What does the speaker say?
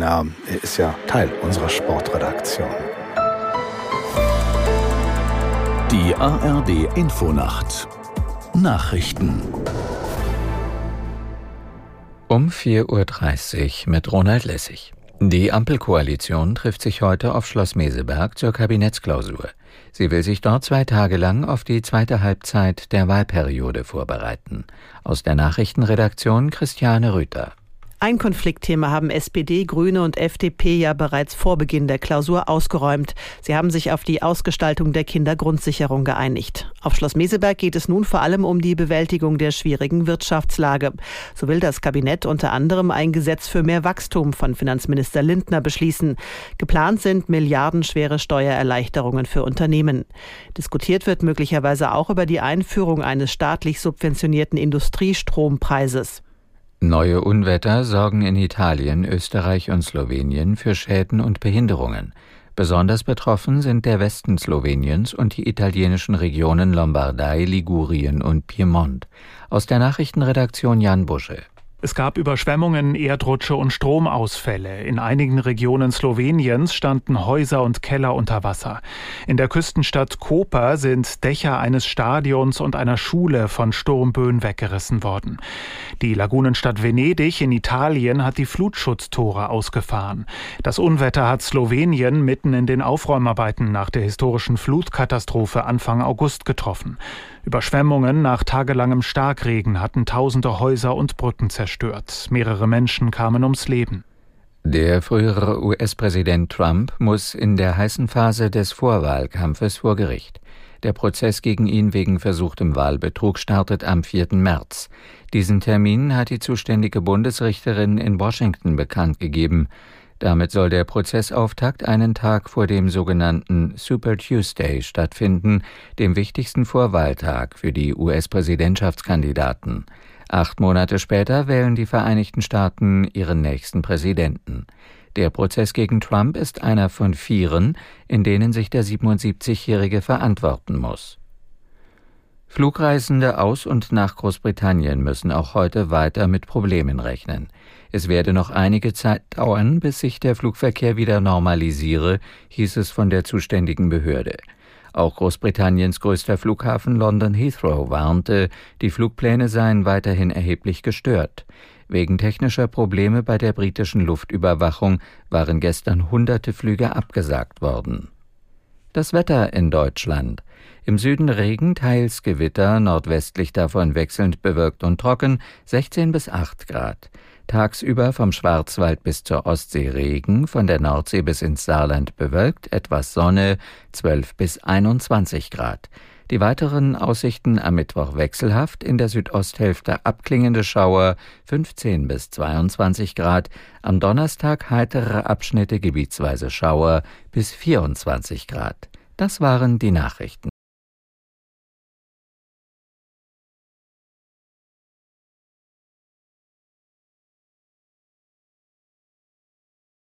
denn äh, er ist ja Teil unserer Sportredaktion. Die ARD Infonacht Nachrichten um 4.30 Uhr mit Ronald Lessig. Die Ampelkoalition trifft sich heute auf Schloss Meseberg zur Kabinettsklausur. Sie will sich dort zwei Tage lang auf die zweite Halbzeit der Wahlperiode vorbereiten. Aus der Nachrichtenredaktion Christiane Rüther. Ein Konfliktthema haben SPD, Grüne und FDP ja bereits vor Beginn der Klausur ausgeräumt. Sie haben sich auf die Ausgestaltung der Kindergrundsicherung geeinigt. Auf Schloss Meseberg geht es nun vor allem um die Bewältigung der schwierigen Wirtschaftslage. So will das Kabinett unter anderem ein Gesetz für mehr Wachstum von Finanzminister Lindner beschließen. Geplant sind milliardenschwere Steuererleichterungen für Unternehmen. Diskutiert wird möglicherweise auch über die Einführung eines staatlich subventionierten Industriestrompreises. Neue Unwetter sorgen in Italien, Österreich und Slowenien für Schäden und Behinderungen. Besonders betroffen sind der Westen Sloweniens und die italienischen Regionen Lombardei, Ligurien und Piemont. Aus der Nachrichtenredaktion Jan Busche. Es gab Überschwemmungen, Erdrutsche und Stromausfälle. In einigen Regionen Sloweniens standen Häuser und Keller unter Wasser. In der Küstenstadt Koper sind Dächer eines Stadions und einer Schule von Sturmböen weggerissen worden. Die Lagunenstadt Venedig in Italien hat die Flutschutztore ausgefahren. Das Unwetter hat Slowenien mitten in den Aufräumarbeiten nach der historischen Flutkatastrophe Anfang August getroffen. Überschwemmungen nach tagelangem Starkregen hatten tausende Häuser und Brücken zerstört. Mehrere Menschen kamen ums Leben. Der frühere US-Präsident Trump muss in der heißen Phase des Vorwahlkampfes vor Gericht. Der Prozess gegen ihn wegen versuchtem Wahlbetrug startet am 4. März. Diesen Termin hat die zuständige Bundesrichterin in Washington bekannt gegeben. Damit soll der Prozessauftakt einen Tag vor dem sogenannten Super Tuesday stattfinden, dem wichtigsten Vorwahltag für die US-Präsidentschaftskandidaten. Acht Monate später wählen die Vereinigten Staaten ihren nächsten Präsidenten. Der Prozess gegen Trump ist einer von vieren, in denen sich der 77-Jährige verantworten muss. Flugreisende aus und nach Großbritannien müssen auch heute weiter mit Problemen rechnen. Es werde noch einige Zeit dauern, bis sich der Flugverkehr wieder normalisiere, hieß es von der zuständigen Behörde. Auch Großbritanniens größter Flughafen London Heathrow warnte, die Flugpläne seien weiterhin erheblich gestört. Wegen technischer Probleme bei der britischen Luftüberwachung waren gestern hunderte Flüge abgesagt worden. Das Wetter in Deutschland. Im Süden Regen, teils Gewitter, nordwestlich davon wechselnd bewölkt und trocken, 16 bis 8 Grad. Tagsüber vom Schwarzwald bis zur Ostsee Regen, von der Nordsee bis ins Saarland bewölkt, etwas Sonne, 12 bis 21 Grad. Die weiteren Aussichten am Mittwoch wechselhaft, in der Südosthälfte abklingende Schauer 15 bis 22 Grad, am Donnerstag heitere Abschnitte gebietsweise Schauer bis 24 Grad. Das waren die Nachrichten.